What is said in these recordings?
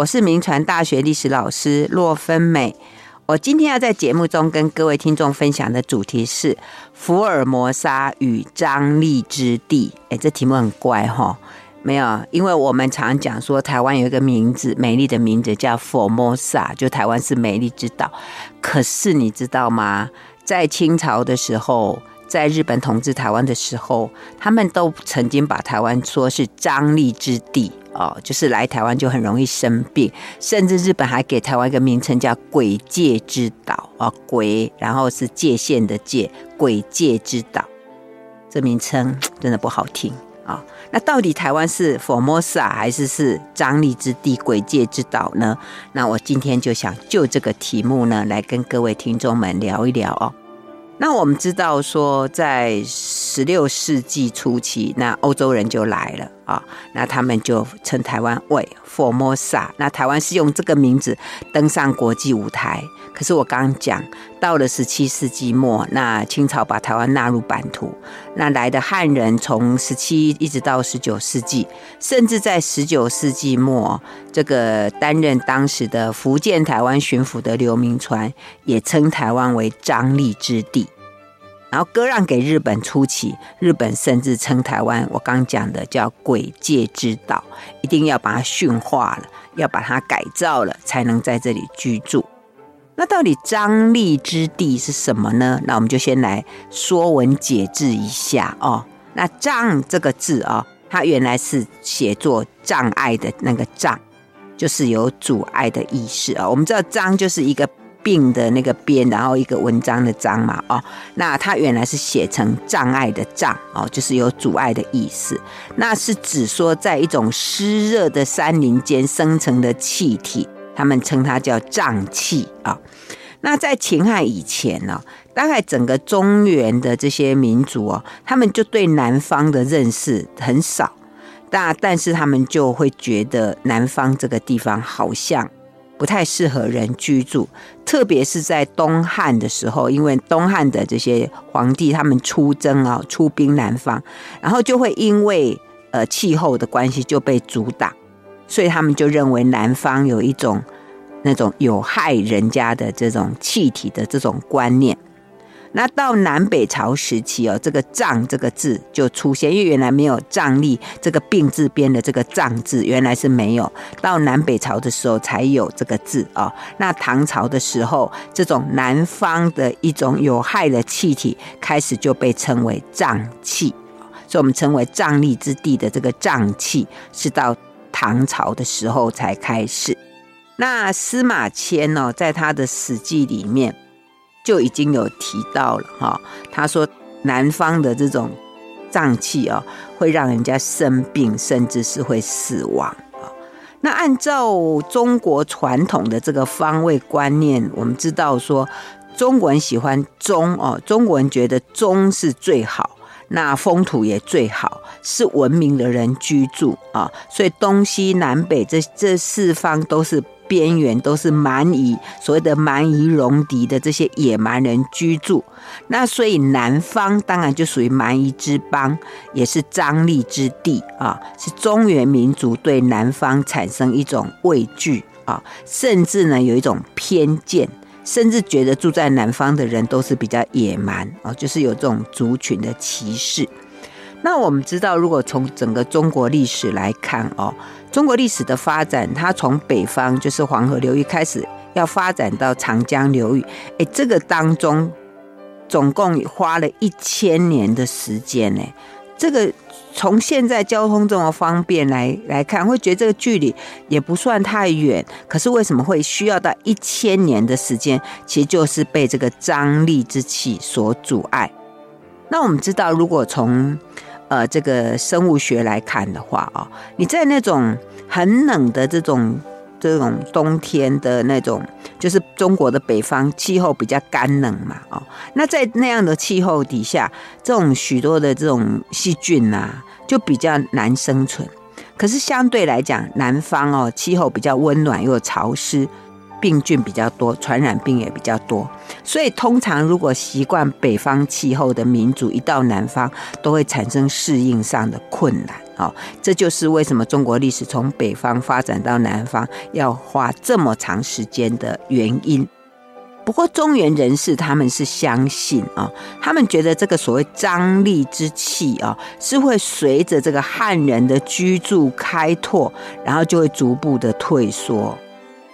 我是铭传大学历史老师骆芬美。我今天要在节目中跟各位听众分享的主题是福尔摩沙与张力之地。哎，这题目很怪哈，没有，因为我们常讲说台湾有一个名字，美丽的名字叫 Formosa，就台湾是美丽之岛。可是你知道吗？在清朝的时候，在日本统治台湾的时候，他们都曾经把台湾说是张力之地。哦，就是来台湾就很容易生病，甚至日本还给台湾一个名称叫“鬼界之岛”啊，鬼，然后是界限的界，鬼界之岛，这名称真的不好听啊。那到底台湾是 Formosa 还是是张力之地、鬼界之岛呢？那我今天就想就这个题目呢，来跟各位听众们聊一聊哦。那我们知道说，在十六世纪初期，那欧洲人就来了啊，那他们就称台湾为 Formosa。那台湾是用这个名字登上国际舞台。可是我刚刚讲，到了十七世纪末，那清朝把台湾纳入版图，那来的汉人从十七一直到十九世纪，甚至在十九世纪末，这个担任当时的福建台湾巡抚的刘铭传也称台湾为张力之地，然后割让给日本初期，日本甚至称台湾，我刚讲的叫鬼界之岛，一定要把它驯化了，要把它改造了，才能在这里居住。那到底张力之地是什么呢？那我们就先来说文解字一下哦。那“张”这个字、哦，它原来是写作障碍的那个“障”，就是有阻碍的意思啊、哦。我们知道“张”就是一个病的那个边，然后一个文章的“章”嘛哦。那它原来是写成障碍的“障”哦，就是有阻碍的意思。那是指说在一种湿热的山林间生成的气体。他们称它叫瘴气啊。那在秦汉以前呢，大概整个中原的这些民族哦，他们就对南方的认识很少，但但是他们就会觉得南方这个地方好像不太适合人居住，特别是在东汉的时候，因为东汉的这些皇帝他们出征啊，出兵南方，然后就会因为呃气候的关系就被阻挡。所以他们就认为南方有一种那种有害人家的这种气体的这种观念。那到南北朝时期哦，这个“瘴”这个字就出现，因为原来没有“瘴癘”这个病字边的这个“瘴”字，原来是没有。到南北朝的时候才有这个字哦。那唐朝的时候，这种南方的一种有害的气体开始就被称为瘴气，所以我们称为瘴癘之地的这个瘴气是到。唐朝的时候才开始，那司马迁呢，在他的《史记》里面就已经有提到了哈。他说南方的这种瘴气啊，会让人家生病，甚至是会死亡啊。那按照中国传统的这个方位观念，我们知道说中国人喜欢中哦，中国人觉得中是最好。那风土也最好，是文明的人居住啊，所以东西南北这这四方都是边缘，都是蛮夷，所谓的蛮夷戎狄的这些野蛮人居住。那所以南方当然就属于蛮夷之邦，也是张力之地啊，是中原民族对南方产生一种畏惧啊，甚至呢有一种偏见。甚至觉得住在南方的人都是比较野蛮哦，就是有这种族群的歧视。那我们知道，如果从整个中国历史来看哦，中国历史的发展，它从北方就是黄河流域开始，要发展到长江流域，哎，这个当中总共花了一千年的时间呢。这个从现在交通这么方便来来看，会觉得这个距离也不算太远。可是为什么会需要到一千年的时间？其实就是被这个张力之气所阻碍。那我们知道，如果从呃这个生物学来看的话啊，你在那种很冷的这种。这种冬天的那种，就是中国的北方气候比较干冷嘛，哦，那在那样的气候底下，这种许多的这种细菌呐，就比较难生存。可是相对来讲，南方哦，气候比较温暖又潮湿，病菌比较多，传染病也比较多。所以通常如果习惯北方气候的民族，一到南方都会产生适应上的困难。哦，这就是为什么中国历史从北方发展到南方要花这么长时间的原因。不过中原人士他们是相信啊，他们觉得这个所谓张力之气啊，是会随着这个汉人的居住开拓，然后就会逐步的退缩。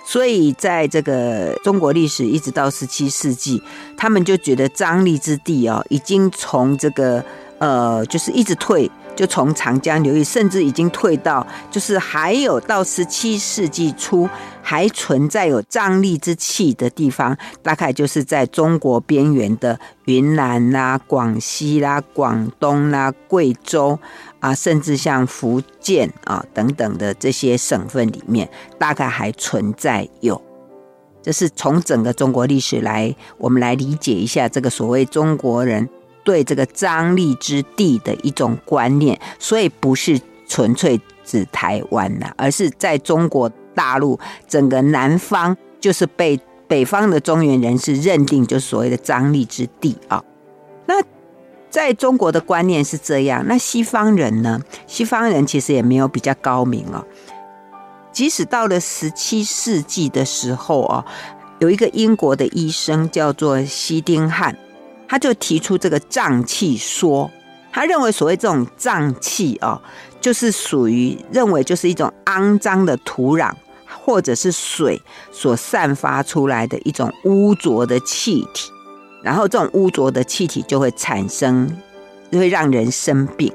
所以在这个中国历史一直到十七世纪，他们就觉得张力之地哦，已经从这个呃，就是一直退。就从长江流域，甚至已经退到，就是还有到十七世纪初还存在有张力之气的地方，大概就是在中国边缘的云南啦、广西啦、广东啦、贵州啊，甚至像福建啊等等的这些省份里面，大概还存在有。这是从整个中国历史来，我们来理解一下这个所谓中国人。对这个张力之地的一种观念，所以不是纯粹指台湾呐，而是在中国大陆整个南方，就是被北方的中原人士认定就是所谓的张力之地啊。那在中国的观念是这样，那西方人呢？西方人其实也没有比较高明哦。即使到了十七世纪的时候啊，有一个英国的医生叫做西丁汉。他就提出这个瘴气说，他认为所谓这种瘴气啊，就是属于认为就是一种肮脏的土壤或者是水所散发出来的一种污浊的气体，然后这种污浊的气体就会产生，就会让人生病。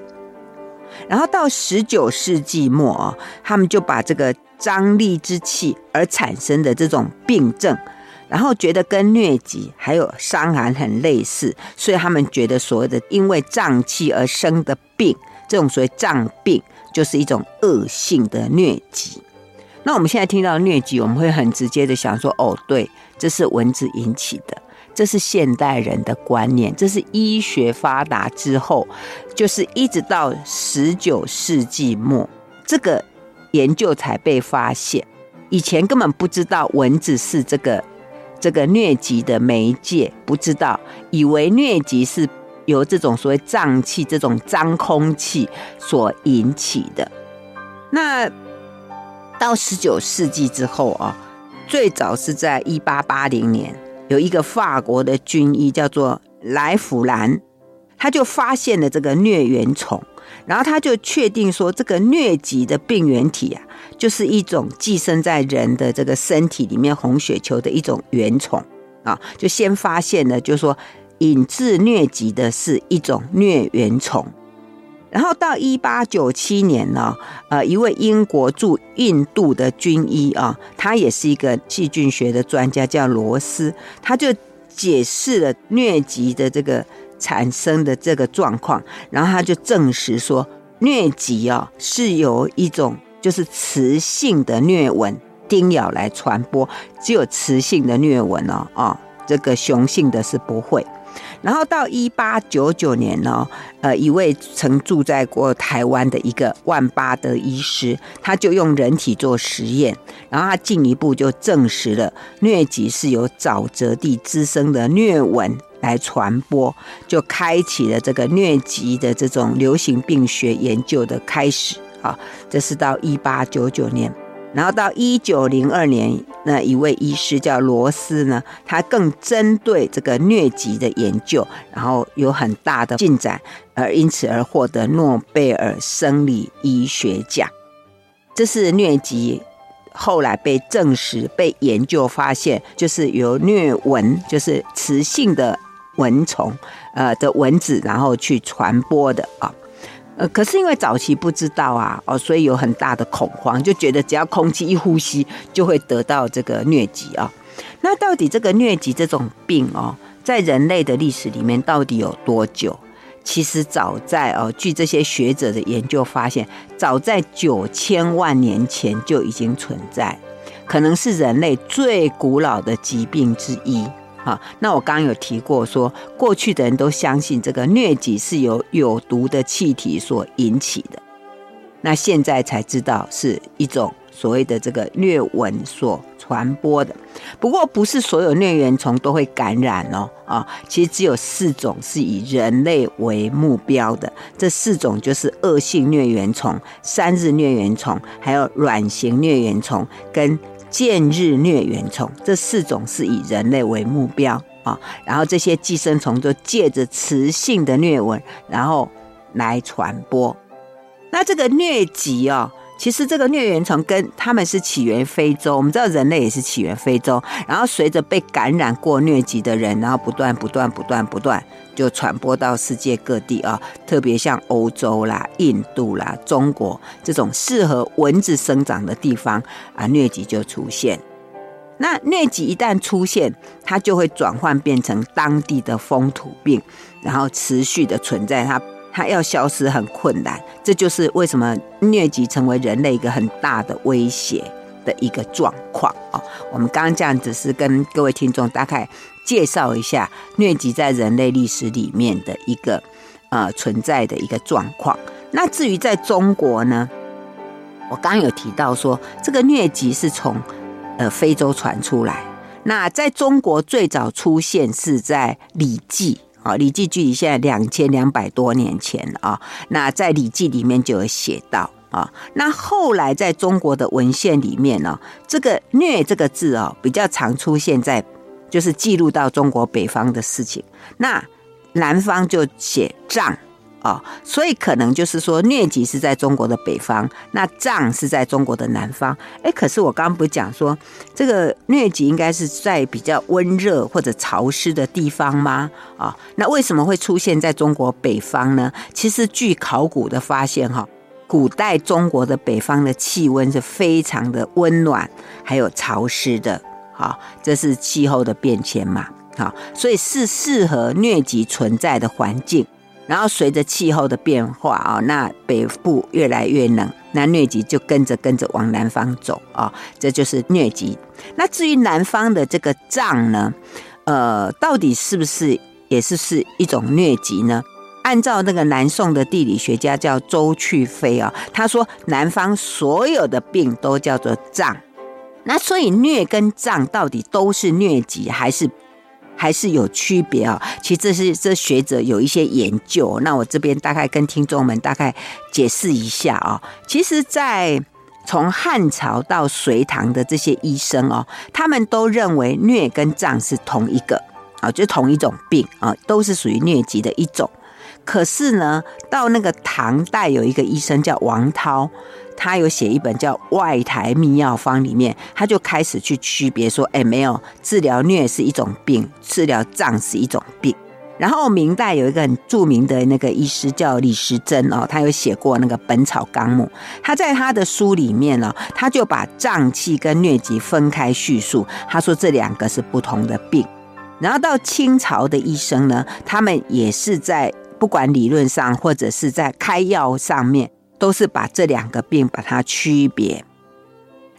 然后到十九世纪末啊，他们就把这个张力之气而产生的这种病症。然后觉得跟疟疾还有伤寒很类似，所以他们觉得所谓的因为胀气而生的病，这种所谓胀病，就是一种恶性的疟疾。那我们现在听到疟疾，我们会很直接的想说，哦，对，这是蚊子引起的，这是现代人的观念，这是医学发达之后，就是一直到十九世纪末，这个研究才被发现，以前根本不知道蚊子是这个。这个疟疾的媒介不知道，以为疟疾是由这种所谓瘴气、这种脏空气所引起的。那到十九世纪之后啊，最早是在一八八零年，有一个法国的军医叫做莱弗兰，他就发现了这个疟原虫，然后他就确定说，这个疟疾的病原体啊。就是一种寄生在人的这个身体里面红血球的一种原虫啊，就先发现了，就是说引致疟疾的是一种疟原虫。然后到一八九七年呢，呃，一位英国驻印度的军医啊，他也是一个细菌学的专家，叫罗斯，他就解释了疟疾的这个产生的这个状况，然后他就证实说，疟疾啊是由一种。就是雌性的疟蚊叮咬来传播，只有雌性的疟蚊哦，啊，这个雄性的是不会。然后到一八九九年呢，呃，一位曾住在过台湾的一个万巴德医师，他就用人体做实验，然后他进一步就证实了疟疾是由沼泽地滋生的疟蚊来传播，就开启了这个疟疾的这种流行病学研究的开始。啊，这是到一八九九年，然后到一九零二年，那一位医师叫罗斯呢，他更针对这个疟疾的研究，然后有很大的进展，而因此而获得诺贝尔生理医学奖。这是疟疾后来被证实、被研究发现，就是由疟蚊，就是雌性的蚊虫，呃的蚊子，然后去传播的啊。呃，可是因为早期不知道啊，哦，所以有很大的恐慌，就觉得只要空气一呼吸就会得到这个疟疾啊。那到底这个疟疾这种病哦，在人类的历史里面到底有多久？其实早在哦，据这些学者的研究发现，早在九千万年前就已经存在，可能是人类最古老的疾病之一。好，那我刚刚有提过说，过去的人都相信这个疟疾是由有毒的气体所引起的，那现在才知道是一种所谓的这个疟蚊所传播的。不过，不是所有疟原虫都会感染哦，啊，其实只有四种是以人类为目标的。这四种就是恶性疟原虫、三日疟原虫，还有卵形疟原虫跟见日疟原虫。这四种是以人类为目标啊。然后这些寄生虫就借着雌性的疟蚊，然后来传播。那这个疟疾哦。其实这个疟原虫跟他们是起源非洲，我们知道人类也是起源非洲，然后随着被感染过疟疾的人，然后不断不断不断不断就传播到世界各地啊，特别像欧洲啦、印度啦、中国这种适合蚊子生长的地方啊，疟疾就出现。那疟疾一旦出现，它就会转换变成当地的风土病，然后持续的存在它。它要消失很困难，这就是为什么疟疾成为人类一个很大的威胁的一个状况啊。我们刚刚这样只是跟各位听众大概介绍一下疟疾在人类历史里面的一个呃存在的一个状况。那至于在中国呢，我刚刚有提到说这个疟疾是从呃非洲传出来，那在中国最早出现是在《礼记》。啊，《礼记》距离现在两千两百多年前啊，那在《礼记》里面就有写到啊。那后来在中国的文献里面呢，这个“虐”这个字哦，比较常出现在，就是记录到中国北方的事情。那南方就写“”。哦，所以可能就是说，疟疾是在中国的北方，那瘴是在中国的南方。哎，可是我刚刚不讲说，这个疟疾应该是在比较温热或者潮湿的地方吗？啊、那为什么会出现在中国北方呢？其实据考古的发现，哈，古代中国的北方的气温是非常的温暖，还有潮湿的。好，这是气候的变迁嘛？好，所以是适合疟疾存在的环境。然后随着气候的变化啊，那北部越来越冷，那疟疾就跟着跟着往南方走啊，这就是疟疾。那至于南方的这个瘴呢，呃，到底是不是也是是一种疟疾呢？按照那个南宋的地理学家叫周去非啊，他说南方所有的病都叫做瘴。那所以疟跟瘴到底都是疟疾还是？还是有区别啊，其实这是这学者有一些研究，那我这边大概跟听众们大概解释一下啊。其实，在从汉朝到隋唐的这些医生哦，他们都认为疟跟瘴是同一个啊，就同一种病啊，都是属于疟疾的一种。可是呢，到那个唐代有一个医生叫王涛。他有写一本叫《外台秘药方》，里面他就开始去区别说，哎，没有治疗疟是一种病，治疗瘴是一种病。然后明代有一个很著名的那个医师叫李时珍哦，他有写过那个《本草纲目》，他在他的书里面呢，他就把瘴气跟疟疾分开叙述，他说这两个是不同的病。然后到清朝的医生呢，他们也是在不管理论上或者是在开药上面。都是把这两个病把它区别。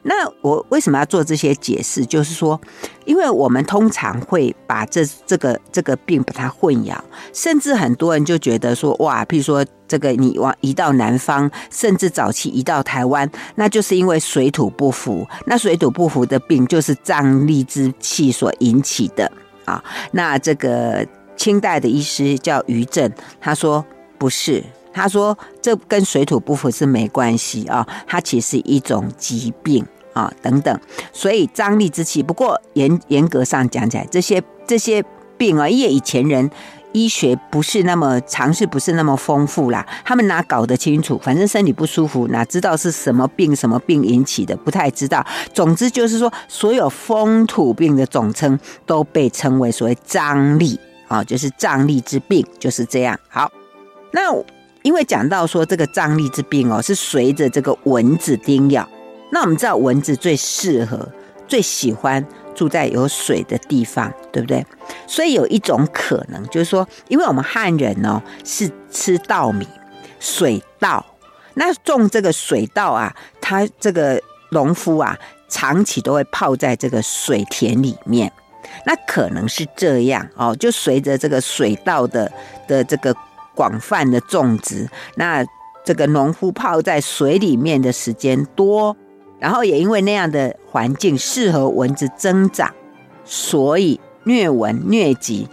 那我为什么要做这些解释？就是说，因为我们通常会把这这个这个病把它混淆，甚至很多人就觉得说，哇，譬如说这个你往移到南方，甚至早期移到台湾，那就是因为水土不服。那水土不服的病就是瘴癘之气所引起的啊。那这个清代的医师叫余震，他说不是。他说：“这跟水土不服是没关系啊，它其实一种疾病啊，等等。所以张力之气，不过严严格上讲起来，这些这些病啊，因为以前人医学不是那么常识，不是那么丰富啦，他们哪搞得清楚？反正身体不舒服，哪知道是什么病什么病引起的，不太知道。总之就是说，所有风土病的总称都被称为所谓张力啊，就是瘴疠之病，就是这样。好，那。”因为讲到说这个瘴疠之病哦，是随着这个蚊子叮咬。那我们知道蚊子最适合、最喜欢住在有水的地方，对不对？所以有一种可能就是说，因为我们汉人哦是吃稻米、水稻，那种这个水稻啊，他这个农夫啊，长期都会泡在这个水田里面。那可能是这样哦，就随着这个水稻的的这个。广泛的种植，那这个农夫泡在水里面的时间多，然后也因为那样的环境适合蚊子增长，所以疟蚊、疟疾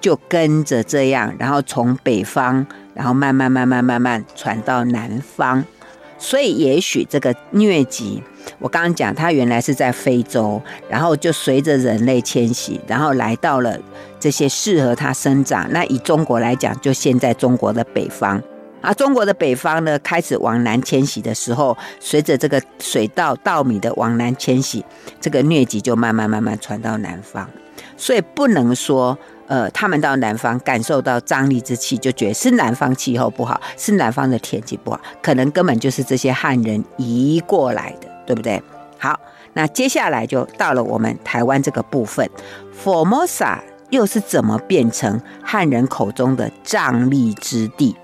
就跟着这样，然后从北方，然后慢慢、慢慢、慢慢传到南方。所以也许这个疟疾，我刚刚讲它原来是在非洲，然后就随着人类迁徙，然后来到了这些适合它生长。那以中国来讲，就现在中国的北方。而中国的北方呢，开始往南迁徙的时候，随着这个水稻、稻米的往南迁徙，这个疟疾就慢慢慢慢传到南方。所以不能说，呃，他们到南方感受到张力之气，就觉得是南方气候不好，是南方的天气不好，可能根本就是这些汉人移过来的，对不对？好，那接下来就到了我们台湾这个部分，Formosa 又是怎么变成汉人口中的瘴癘之地？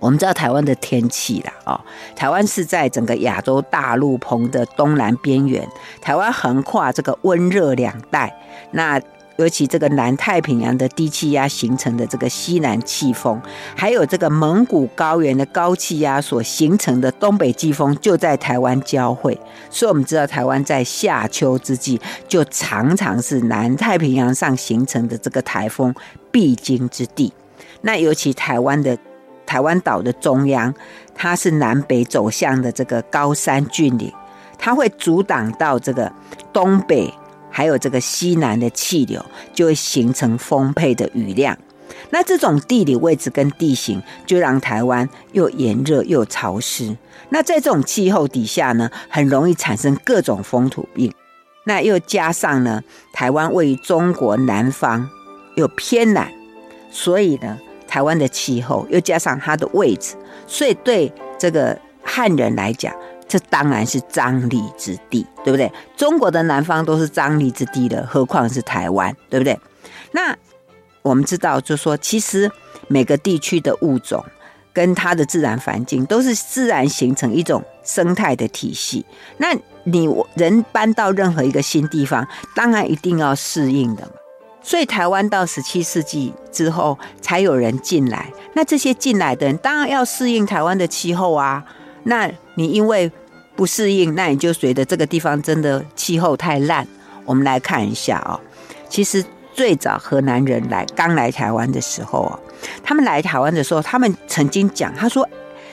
我们知道台湾的天气啦，哦，台湾是在整个亚洲大陆棚的东南边缘，台湾横跨这个温热两带，那尤其这个南太平洋的低气压形成的这个西南气风，还有这个蒙古高原的高气压所形成的东北季风，就在台湾交汇，所以我们知道台湾在夏秋之际，就常常是南太平洋上形成的这个台风必经之地，那尤其台湾的。台湾岛的中央，它是南北走向的这个高山峻岭，它会阻挡到这个东北还有这个西南的气流，就会形成丰沛的雨量。那这种地理位置跟地形，就让台湾又炎热又潮湿。那在这种气候底下呢，很容易产生各种风土病。那又加上呢，台湾位于中国南方，又偏南，所以呢。台湾的气候又加上它的位置，所以对这个汉人来讲，这当然是张力之地，对不对？中国的南方都是张力之地了，何况是台湾，对不对？那我们知道，就说其实每个地区的物种跟它的自然环境都是自然形成一种生态的体系。那你人搬到任何一个新地方，当然一定要适应的嘛。所以台湾到十七世纪之后才有人进来，那这些进来的人当然要适应台湾的气候啊。那你因为不适应，那你就觉得这个地方真的气候太烂。我们来看一下啊，其实最早荷兰人来刚来台湾的时候啊，他们来台湾的时候，他们曾经讲，他说。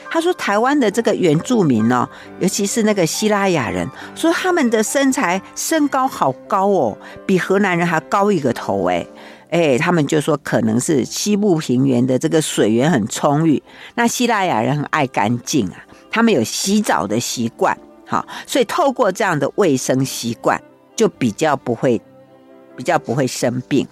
他说：“台湾的这个原住民哦，尤其是那个西拉雅人，说他们的身材身高好高哦，比荷兰人还高一个头诶。哎，他们就说可能是西部平原的这个水源很充裕，那西拉雅人很爱干净啊，他们有洗澡的习惯，好，所以透过这样的卫生习惯，就比较不会比较不会生病，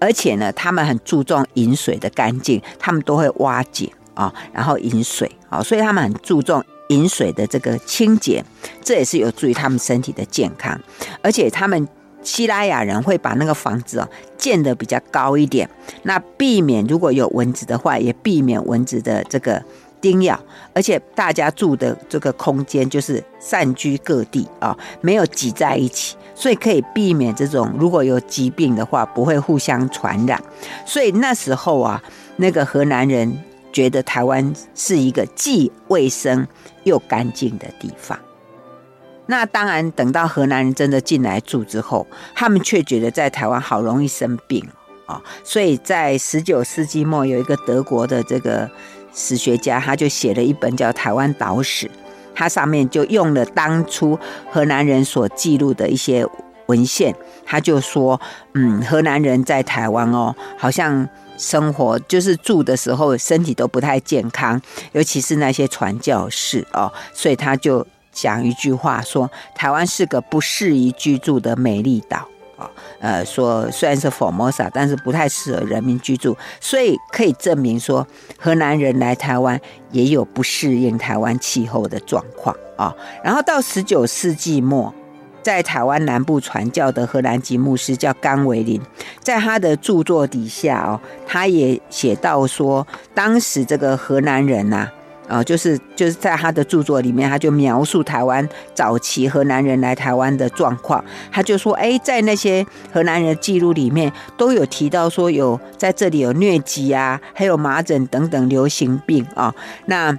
而且呢，他们很注重饮水的干净，他们都会挖井。”啊，然后饮水啊，所以他们很注重饮水的这个清洁，这也是有助于他们身体的健康。而且他们希拉雅人会把那个房子哦建得比较高一点，那避免如果有蚊子的话，也避免蚊子的这个叮咬。而且大家住的这个空间就是散居各地啊，没有挤在一起，所以可以避免这种如果有疾病的话不会互相传染。所以那时候啊，那个荷兰人。觉得台湾是一个既卫生又干净的地方。那当然，等到荷兰人真的进来住之后，他们却觉得在台湾好容易生病啊。所以在十九世纪末，有一个德国的这个史学家，他就写了一本叫《台湾岛史》，他上面就用了当初荷兰人所记录的一些文献，他就说：“嗯，荷兰人在台湾哦，好像。”生活就是住的时候，身体都不太健康，尤其是那些传教士哦，所以他就讲一句话说：台湾是个不适宜居住的美丽岛啊。呃，说虽然是火魔撒但是不太适合人民居住，所以可以证明说，荷兰人来台湾也有不适应台湾气候的状况啊。然后到十九世纪末。在台湾南部传教的荷兰籍牧师叫甘维林，在他的著作底下哦，他也写到说，当时这个荷兰人呐，啊就是就是在他的著作里面，他就描述台湾早期河南人来台湾的状况。他就说，哎，在那些河南人记录里面，都有提到说有在这里有疟疾啊，还有麻疹等等流行病啊，那。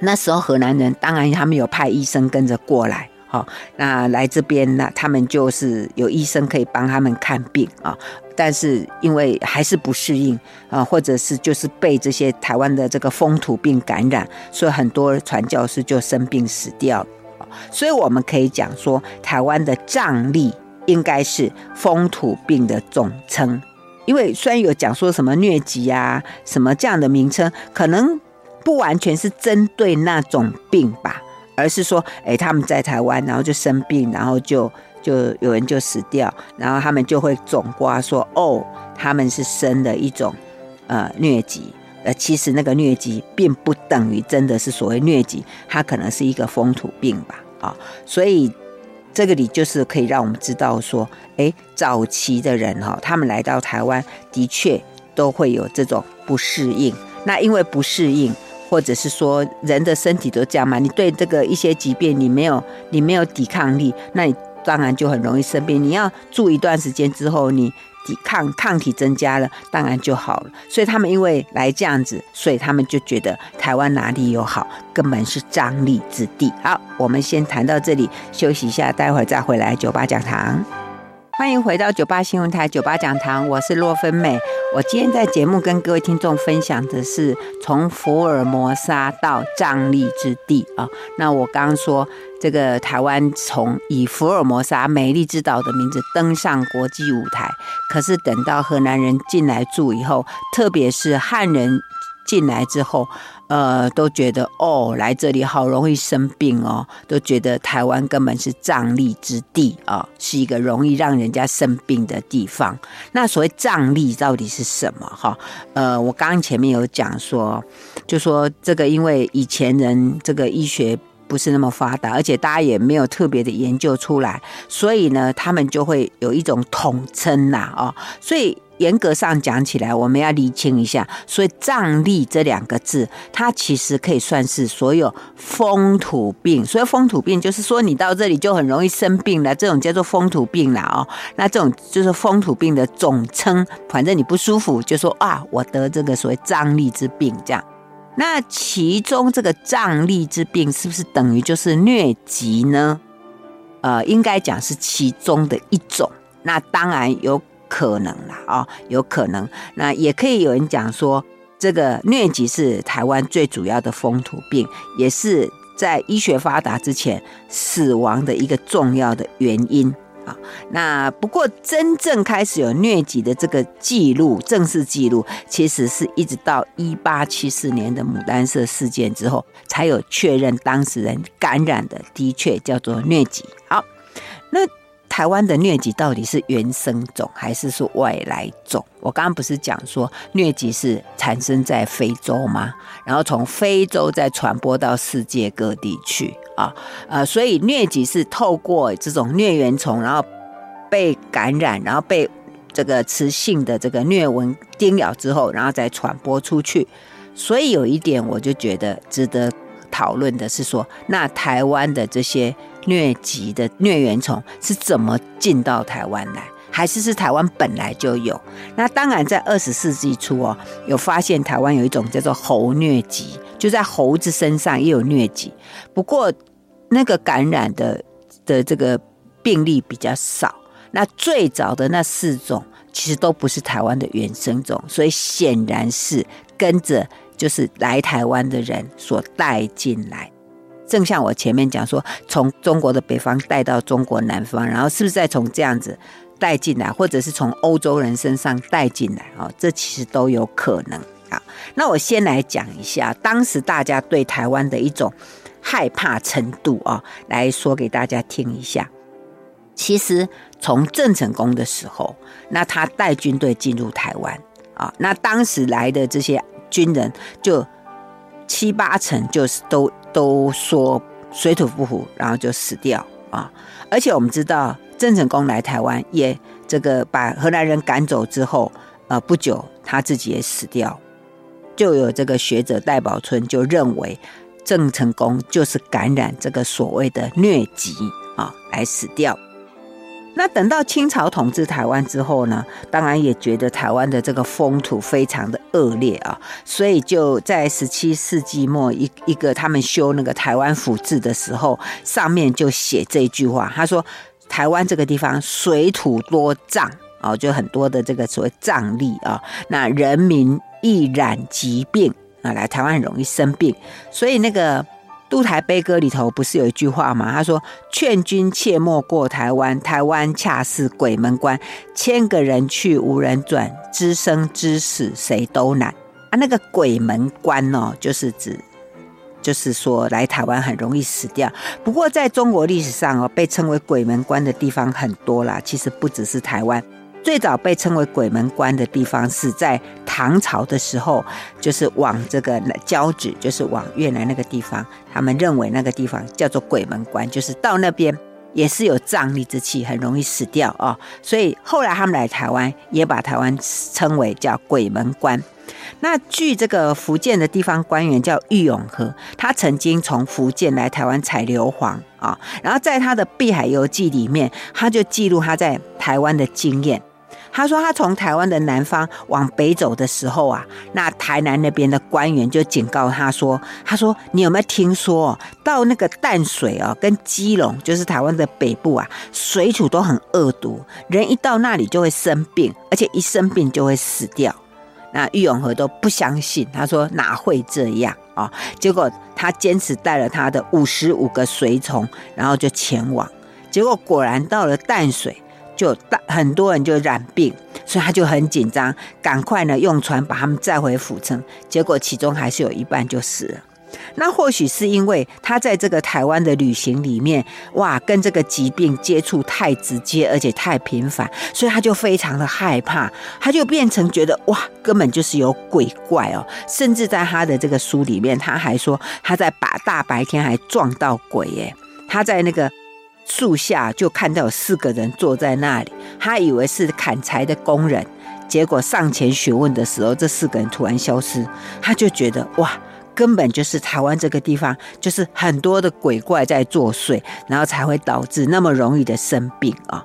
那时候河南人当然他们有派医生跟着过来，好，那来这边那他们就是有医生可以帮他们看病啊，但是因为还是不适应啊，或者是就是被这些台湾的这个风土病感染，所以很多传教士就生病死掉。所以我们可以讲说，台湾的瘴疠应该是风土病的总称，因为虽然有讲说什么疟疾啊，什么这样的名称，可能不完全是针对那种病吧，而是说，哎，他们在台湾，然后就生病，然后就就有人就死掉，然后他们就会总括说，哦，他们是生的一种呃疟疾。呃，其实那个疟疾并不等于真的是所谓疟疾，它可能是一个风土病吧，啊、所以这个里就是可以让我们知道说，哎，早期的人哈、哦，他们来到台湾的确都会有这种不适应。那因为不适应，或者是说人的身体都这样嘛，你对这个一些疾病你没有你没有抵抗力，那你当然就很容易生病。你要住一段时间之后，你。抵抗抗体增加了，当然就好了。所以他们因为来这样子，所以他们就觉得台湾哪里有好，根本是张力之地。好，我们先谈到这里，休息一下，待会儿再回来酒吧讲堂。欢迎回到九八新闻台酒吧讲堂，我是洛芬美。我今天在节目跟各位听众分享的是从福尔摩沙到瘴癘之地啊。那我刚刚说这个台湾从以福尔摩沙美丽之岛的名字登上国际舞台，可是等到荷兰人进来住以后，特别是汉人进来之后。呃，都觉得哦，来这里好容易生病哦，都觉得台湾根本是瘴癘之地啊，是一个容易让人家生病的地方。那所谓瘴癘到底是什么？哈，呃，我刚刚前面有讲说，就说这个因为以前人这个医学不是那么发达，而且大家也没有特别的研究出来，所以呢，他们就会有一种统称呐，哦，所以。严格上讲起来，我们要厘清一下。所以“瘴癘”这两个字，它其实可以算是所有风土病。所以风土病就是说，你到这里就很容易生病了，这种叫做风土病了哦。那这种就是风土病的总称。反正你不舒服，就说啊，我得这个所谓瘴癘之病这样。那其中这个瘴癘之病是不是等于就是疟疾呢？呃，应该讲是其中的一种。那当然有。可能啦，哦，有可能。那也可以有人讲说，这个疟疾是台湾最主要的风土病，也是在医学发达之前死亡的一个重要的原因啊。那不过真正开始有疟疾的这个记录，正式记录，其实是一直到一八七四年的牡丹社事件之后，才有确认当事人感染的的确叫做疟疾。好，那。台湾的疟疾到底是原生种还是说外来种？我刚刚不是讲说疟疾是产生在非洲吗？然后从非洲再传播到世界各地去啊，呃，所以疟疾是透过这种疟原虫，然后被感染，然后被这个雌性的这个疟蚊叮咬之后，然后再传播出去。所以有一点，我就觉得值得讨论的是说，那台湾的这些。疟疾的疟原虫是怎么进到台湾来？还是是台湾本来就有？那当然，在二十世纪初哦，有发现台湾有一种叫做猴疟疾，就在猴子身上也有疟疾。不过那个感染的的这个病例比较少。那最早的那四种其实都不是台湾的原生种，所以显然是跟着就是来台湾的人所带进来。正像我前面讲说，从中国的北方带到中国南方，然后是不是再从这样子带进来，或者是从欧洲人身上带进来？哦，这其实都有可能啊。那我先来讲一下当时大家对台湾的一种害怕程度啊，来说给大家听一下。其实从郑成功的时候，那他带军队进入台湾啊，那当时来的这些军人就七八成就是都。都说水土不服，然后就死掉啊！而且我们知道，郑成功来台湾，也这个把荷兰人赶走之后，呃，不久他自己也死掉。就有这个学者戴宝春就认为，郑成功就是感染这个所谓的疟疾啊，来死掉。那等到清朝统治台湾之后呢，当然也觉得台湾的这个风土非常的恶劣啊，所以就在十七世纪末一一个他们修那个台湾府志的时候，上面就写这句话，他说台湾这个地方水土多瘴啊，就很多的这个所谓瘴癘啊，那人民易染疾病啊，来台湾很容易生病，所以那个。《渡台悲歌》里头不是有一句话吗？他说：“劝君切莫过台湾，台湾恰似鬼门关，千个人去无人转，知生知死谁都难。”啊，那个鬼门关哦，就是指，就是说来台湾很容易死掉。不过在中国历史上哦，被称为鬼门关的地方很多啦，其实不只是台湾。最早被称为鬼门关的地方是在唐朝的时候，就是往这个交趾，就是往越南那个地方，他们认为那个地方叫做鬼门关，就是到那边也是有瘴疠之气，很容易死掉啊、所以后来他们来台湾，也把台湾称为叫鬼门关。那据这个福建的地方官员叫郁永河，他曾经从福建来台湾采硫磺啊，然后在他的《碧海游记》里面，他就记录他在台湾的经验。他说，他从台湾的南方往北走的时候啊，那台南那边的官员就警告他说：“他说你有没有听说，到那个淡水哦，跟基隆，就是台湾的北部啊，水土都很恶毒，人一到那里就会生病，而且一生病就会死掉。”那郁永河都不相信，他说哪会这样啊？结果他坚持带了他的五十五个随从，然后就前往，结果果然到了淡水。就大很多人就染病，所以他就很紧张，赶快呢用船把他们载回府城。结果其中还是有一半就死了。那或许是因为他在这个台湾的旅行里面，哇，跟这个疾病接触太直接，而且太频繁，所以他就非常的害怕，他就变成觉得哇，根本就是有鬼怪哦。甚至在他的这个书里面，他还说他在把大白天还撞到鬼耶，他在那个。树下就看到有四个人坐在那里，他以为是砍柴的工人，结果上前询问的时候，这四个人突然消失，他就觉得哇，根本就是台湾这个地方就是很多的鬼怪在作祟，然后才会导致那么容易的生病啊。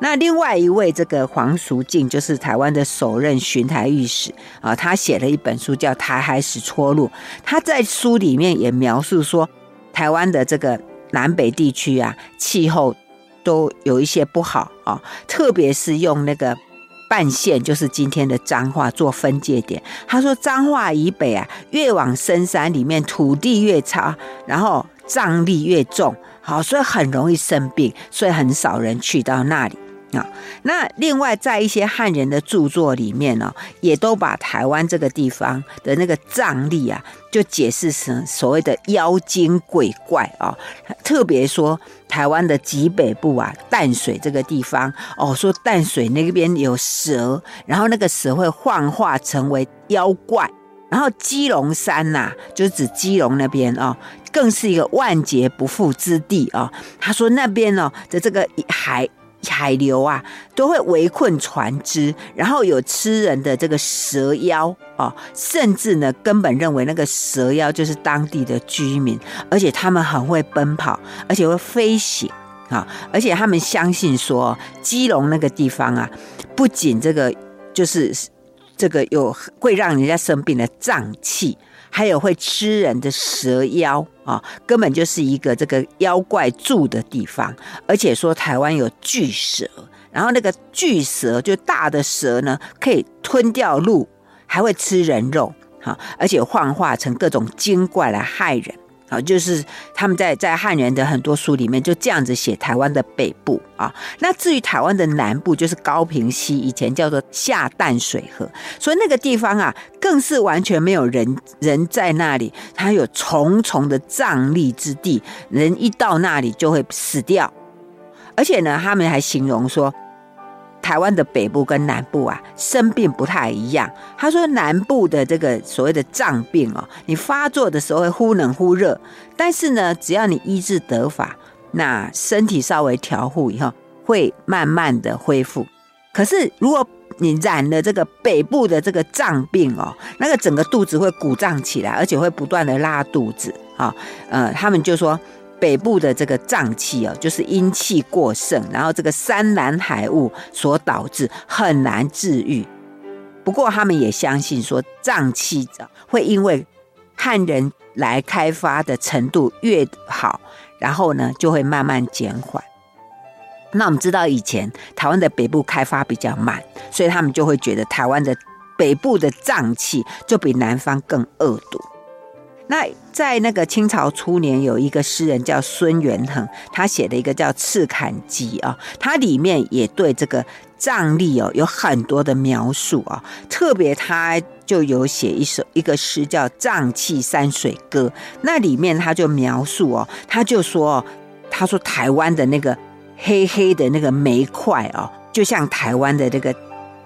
那另外一位这个黄淑静，就是台湾的首任巡台御史啊，他写了一本书叫《台海史撮录》，他在书里面也描述说，台湾的这个。南北地区啊，气候都有一些不好啊，特别是用那个半线，就是今天的彰化做分界点。他说，彰化以北啊，越往深山里面，土地越差，然后瘴力越重，好，所以很容易生病，所以很少人去到那里。啊，那另外在一些汉人的著作里面呢，也都把台湾这个地方的那个瘴癘啊，就解释成所谓的妖精鬼怪啊。特别说台湾的极北部啊，淡水这个地方哦，说淡水那边有蛇，然后那个蛇会幻化成为妖怪。然后基隆山呐，就是指基隆那边哦，更是一个万劫不复之地啊。他说那边哦的这个海。海流啊，都会围困船只，然后有吃人的这个蛇妖哦，甚至呢，根本认为那个蛇妖就是当地的居民，而且他们很会奔跑，而且会飞行啊，而且他们相信说，基隆那个地方啊，不仅这个就是这个有会让人家生病的瘴气。还有会吃人的蛇妖啊，根本就是一个这个妖怪住的地方。而且说台湾有巨蛇，然后那个巨蛇就大的蛇呢，可以吞掉鹿，还会吃人肉，哈，而且幻化成各种精怪来害人。啊，就是他们在在汉人的很多书里面就这样子写台湾的北部啊。那至于台湾的南部，就是高屏溪，以前叫做下淡水河，所以那个地方啊，更是完全没有人人在那里，它有重重的瘴癘之地，人一到那里就会死掉。而且呢，他们还形容说。台湾的北部跟南部啊，生病不太一样。他说南部的这个所谓的脏病哦，你发作的时候会忽冷忽热，但是呢，只要你医治得法，那身体稍微调护以后，会慢慢的恢复。可是如果你染了这个北部的这个脏病哦，那个整个肚子会鼓胀起来，而且会不断的拉肚子啊。呃，他们就说。北部的这个瘴气哦，就是阴气过盛，然后这个山岚海雾所导致，很难治愈。不过他们也相信说，瘴气会因为汉人来开发的程度越好，然后呢就会慢慢减缓。那我们知道以前台湾的北部开发比较慢，所以他们就会觉得台湾的北部的瘴气就比南方更恶毒。那在那个清朝初年，有一个诗人叫孙元衡，他写的一个叫《赤坎记》啊，他里面也对这个瘴痢哦有很多的描述啊，特别他就有写一首一个诗叫《瘴气山水歌》，那里面他就描述哦，他就说，他说台湾的那个黑黑的那个煤块哦，就像台湾的这个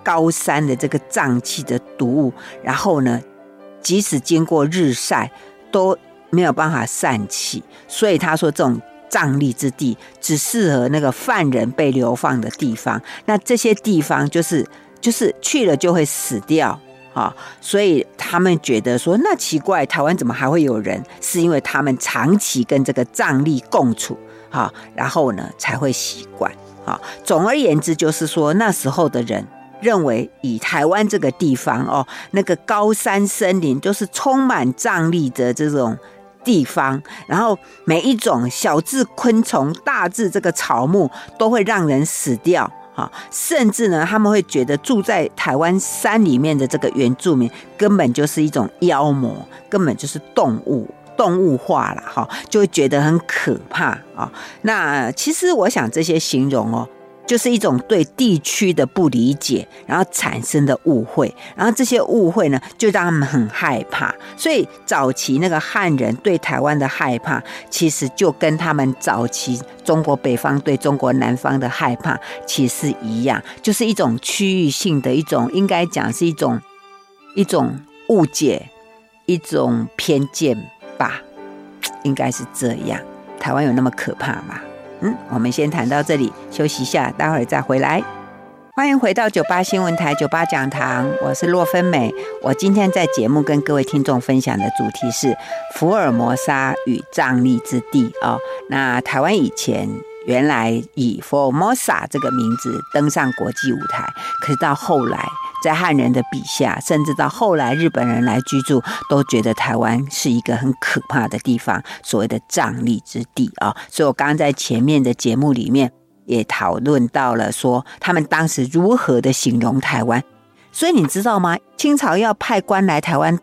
高山的这个瘴气的毒物，然后呢，即使经过日晒。都没有办法散气，所以他说这种瘴癘之地只适合那个犯人被流放的地方。那这些地方就是就是去了就会死掉啊，所以他们觉得说，那奇怪，台湾怎么还会有人？是因为他们长期跟这个瘴癘共处啊，然后呢才会习惯啊。总而言之，就是说那时候的人。认为以台湾这个地方哦，那个高山森林就是充满瘴疠的这种地方，然后每一种小至昆虫，大至这个草木都会让人死掉啊，甚至呢，他们会觉得住在台湾山里面的这个原住民根本就是一种妖魔，根本就是动物动物化了哈，就会觉得很可怕啊。那其实我想这些形容哦。就是一种对地区的不理解，然后产生的误会，然后这些误会呢，就让他们很害怕。所以早期那个汉人对台湾的害怕，其实就跟他们早期中国北方对中国南方的害怕其实一样，就是一种区域性的一种，应该讲是一种一种误解，一种偏见吧，应该是这样。台湾有那么可怕吗？嗯，我们先谈到这里，休息一下，待会儿再回来。欢迎回到九八新闻台九八讲堂，我是洛芬美。我今天在节目跟各位听众分享的主题是福尔摩沙与瘴癘之地哦。那台湾以前原来以福尔摩沙这个名字登上国际舞台，可是到后来。在汉人的笔下，甚至到后来日本人来居住，都觉得台湾是一个很可怕的地方，所谓的瘴癘之地啊。所以我刚刚在前面的节目里面也讨论到了，说他们当时如何的形容台湾。所以你知道吗？清朝要派官来台湾，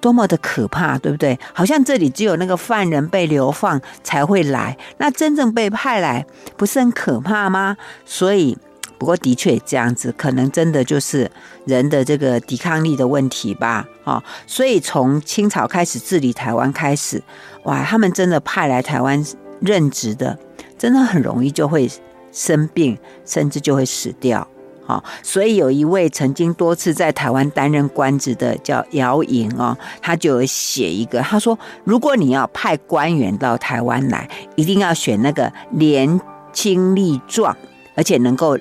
多么的可怕，对不对？好像这里只有那个犯人被流放才会来，那真正被派来，不是很可怕吗？所以。不过的确这样子，可能真的就是人的这个抵抗力的问题吧，啊，所以从清朝开始治理台湾开始，哇，他们真的派来台湾任职的，真的很容易就会生病，甚至就会死掉，啊，所以有一位曾经多次在台湾担任官职的叫姚莹哦，他就有写一个，他说，如果你要派官员到台湾来，一定要选那个年轻力壮，而且能够。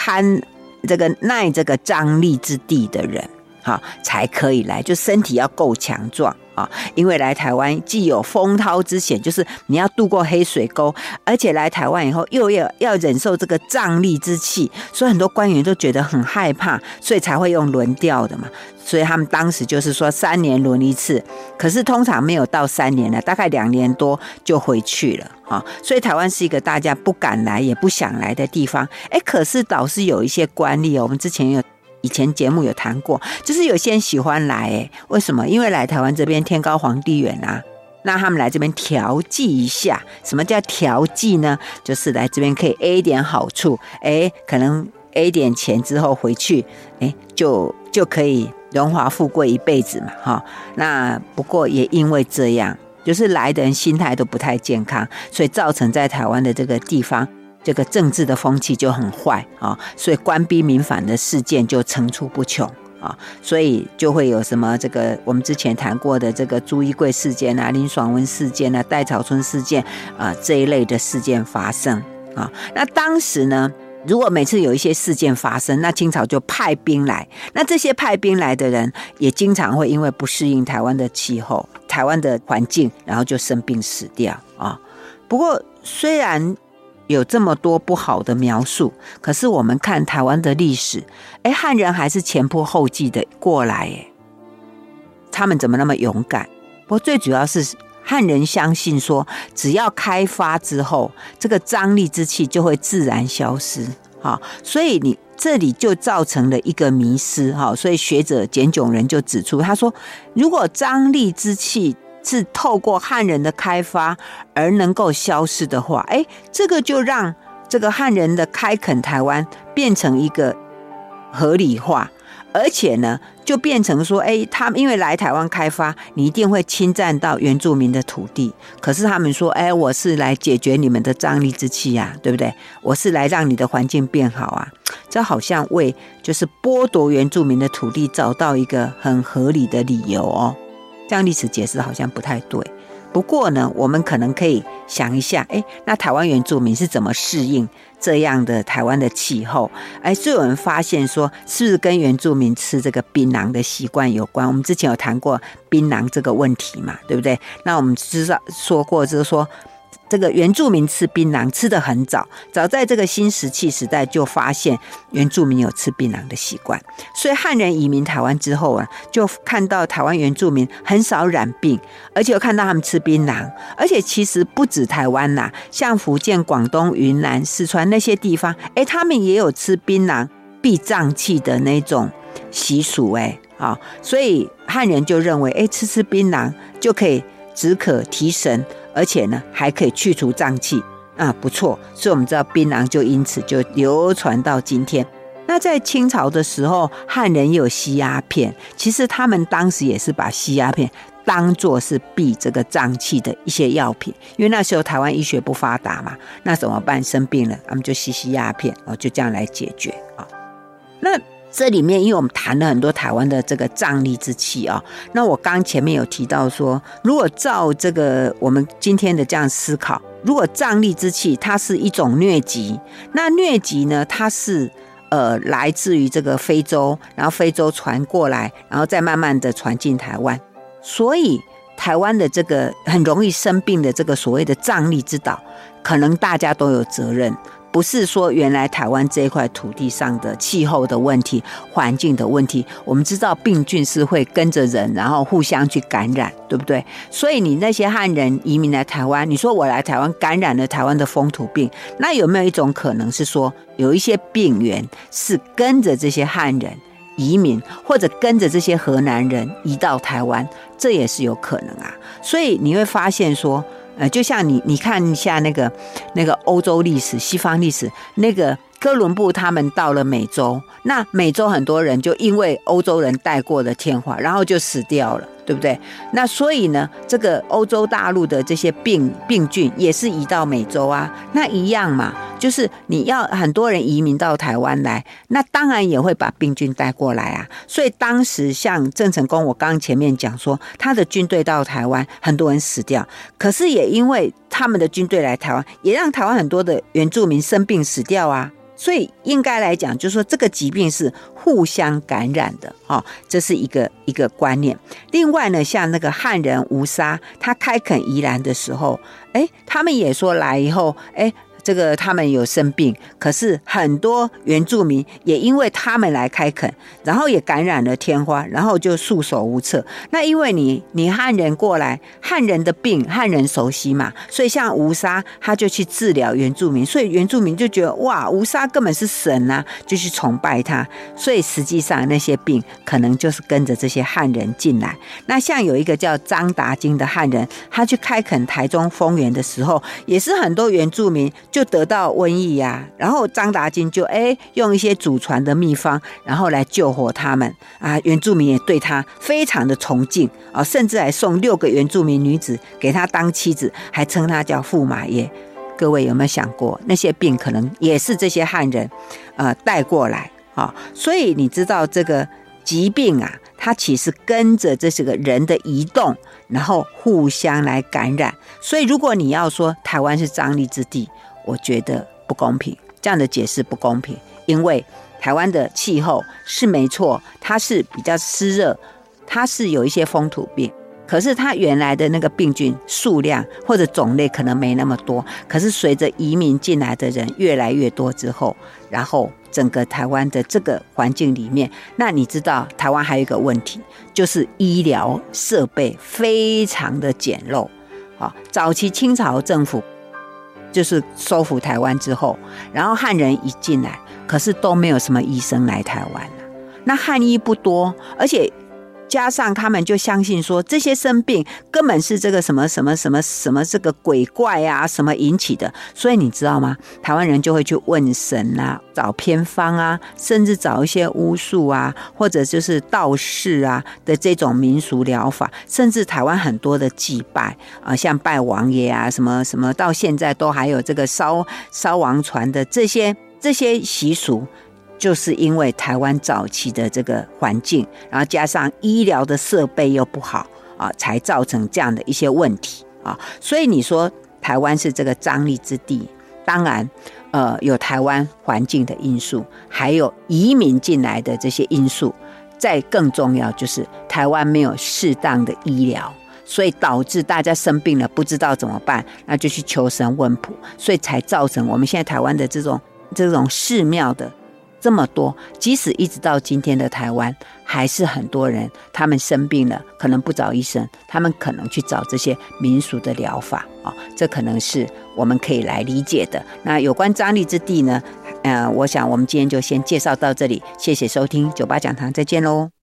堪这个耐这个张力之地的人，哈，才可以来，就身体要够强壮。啊。因为来台湾既有风涛之险，就是你要渡过黑水沟，而且来台湾以后又要要忍受这个瘴疠之气，所以很多官员都觉得很害怕，所以才会用轮调的嘛。所以他们当时就是说三年轮一次，可是通常没有到三年了，大概两年多就回去了啊。所以台湾是一个大家不敢来也不想来的地方。哎，可是倒是有一些官吏哦，我们之前有以前节目有谈过，就是有些人喜欢来，哎，为什么？因为来台湾这边天高皇帝远啊，那他们来这边调剂一下。什么叫调剂呢？就是来这边可以 A 一点好处，哎，可能 A 点钱之后回去，哎，就就可以。荣华富贵一辈子嘛，哈。那不过也因为这样，就是来的人心态都不太健康，所以造成在台湾的这个地方，这个政治的风气就很坏啊。所以官逼民反的事件就层出不穷啊。所以就会有什么这个我们之前谈过的这个朱一贵事件啊、林爽文事件啊、戴草村事件啊这一类的事件发生啊。那当时呢，如果每次有一些事件发生，那清朝就派兵来。那这些派兵来的人，也经常会因为不适应台湾的气候、台湾的环境，然后就生病死掉啊。不过虽然有这么多不好的描述，可是我们看台湾的历史，哎，汉人还是前仆后继的过来，哎，他们怎么那么勇敢？不过最主要是汉人相信说，只要开发之后，这个张力之气就会自然消失。哈，所以你这里就造成了一个迷失。哈，所以学者简炯仁就指出，他说，如果张力之气是透过汉人的开发而能够消失的话，哎，这个就让这个汉人的开垦台湾变成一个合理化。而且呢，就变成说，哎，他们因为来台湾开发，你一定会侵占到原住民的土地。可是他们说，哎，我是来解决你们的张力之气呀，对不对？我是来让你的环境变好啊。这好像为就是剥夺原住民的土地找到一个很合理的理由哦。这样历史解释好像不太对。不过呢，我们可能可以想一下，哎，那台湾原住民是怎么适应这样的台湾的气候？哎，所以有人发现说，是不是跟原住民吃这个槟榔的习惯有关？我们之前有谈过槟榔这个问题嘛，对不对？那我们知道说过，就是说。这个原住民吃槟榔吃得很早，早在这个新石器时代就发现原住民有吃槟榔的习惯，所以汉人移民台湾之后啊，就看到台湾原住民很少染病，而且又看到他们吃槟榔，而且其实不止台湾呐，像福建、广东、云南、四川那些地方，哎，他们也有吃槟榔避瘴气的那种习俗，哎，啊，所以汉人就认为，哎，吃吃槟榔就可以止渴提神。而且呢，还可以去除瘴气啊，不错。所以我们知道槟榔就因此就流传到今天。那在清朝的时候，汉人也有吸鸦片，其实他们当时也是把吸鸦片当作是避这个瘴气的一些药品，因为那时候台湾医学不发达嘛，那怎么办？生病了，他们就吸吸鸦片，哦，就这样来解决啊。那。这里面，因为我们谈了很多台湾的这个瘴癘之气啊，那我刚前面有提到说，如果照这个我们今天的这样思考，如果瘴癘之气它是一种疟疾，那疟疾呢，它是呃来自于这个非洲，然后非洲传过来，然后再慢慢的传进台湾，所以台湾的这个很容易生病的这个所谓的瘴癘之岛，可能大家都有责任。不是说原来台湾这一块土地上的气候的问题、环境的问题，我们知道病菌是会跟着人，然后互相去感染，对不对？所以你那些汉人移民来台湾，你说我来台湾感染了台湾的风土病，那有没有一种可能是说有一些病源是跟着这些汉人移民，或者跟着这些河南人移到台湾，这也是有可能啊。所以你会发现说。呃，就像你，你看一下那个那个欧洲历史、西方历史，那个哥伦布他们到了美洲，那美洲很多人就因为欧洲人带过的天花，然后就死掉了。对不对？那所以呢，这个欧洲大陆的这些病病菌也是移到美洲啊，那一样嘛，就是你要很多人移民到台湾来，那当然也会把病菌带过来啊。所以当时像郑成功，我刚刚前面讲说，他的军队到台湾，很多人死掉，可是也因为他们的军队来台湾，也让台湾很多的原住民生病死掉啊。所以应该来讲，就是说这个疾病是互相感染的哦，这是一个一个观念。另外呢，像那个汉人吴沙，他开垦宜兰的时候，哎，他们也说来以后，哎。这个他们有生病，可是很多原住民也因为他们来开垦，然后也感染了天花，然后就束手无策。那因为你你汉人过来，汉人的病汉人熟悉嘛，所以像吴沙他就去治疗原住民，所以原住民就觉得哇，吴沙根本是神啊，就去崇拜他。所以实际上那些病可能就是跟着这些汉人进来。那像有一个叫张达金的汉人，他去开垦台中丰原的时候，也是很多原住民。就得到瘟疫呀、然后张达金就哎用一些祖传的秘方，然后来救活他们啊。原住民也对他非常的崇敬啊，甚至还送六个原住民女子给他当妻子，还称他叫驸马爷。各位有没有想过，那些病可能也是这些汉人呃带过来啊？所以你知道这个疾病啊，它其实跟着这些个人的移动，然后互相来感染。所以如果你要说台湾是瘴癘之地，我觉得不公平，这样的解释不公平，因为台湾的气候是没错，它是比较湿热，它是有一些风土病，可是它原来的那个病菌数量或者种类可能没那么多，可是随着移民进来的人越来越多之后，然后整个台湾的这个环境里面，那你知道台湾还有一个问题，就是医疗设备非常的简陋。啊，早期清朝政府就是收复台湾之后，然后汉人一进来，可是都没有什么医生来台湾。那汉医不多，而且。加上他们就相信说，这些生病根本是这个什么什么什么什么这个鬼怪啊什么引起的，所以你知道吗？台湾人就会去问神啊，找偏方啊，甚至找一些巫术啊，或者就是道士啊的这种民俗疗法，甚至台湾很多的祭拜啊，像拜王爷啊，什么什么，到现在都还有这个烧烧王船的这些这些习俗。就是因为台湾早期的这个环境，然后加上医疗的设备又不好啊，才造成这样的一些问题啊。所以你说台湾是这个张力之地，当然，呃，有台湾环境的因素，还有移民进来的这些因素，再更重要就是台湾没有适当的医疗，所以导致大家生病了不知道怎么办，那就去求神问卜，所以才造成我们现在台湾的这种这种寺庙的。这么多，即使一直到今天的台湾，还是很多人他们生病了，可能不找医生，他们可能去找这些民俗的疗法啊，这可能是我们可以来理解的。那有关张力之地呢？呃，我想我们今天就先介绍到这里，谢谢收听酒吧讲堂，再见喽。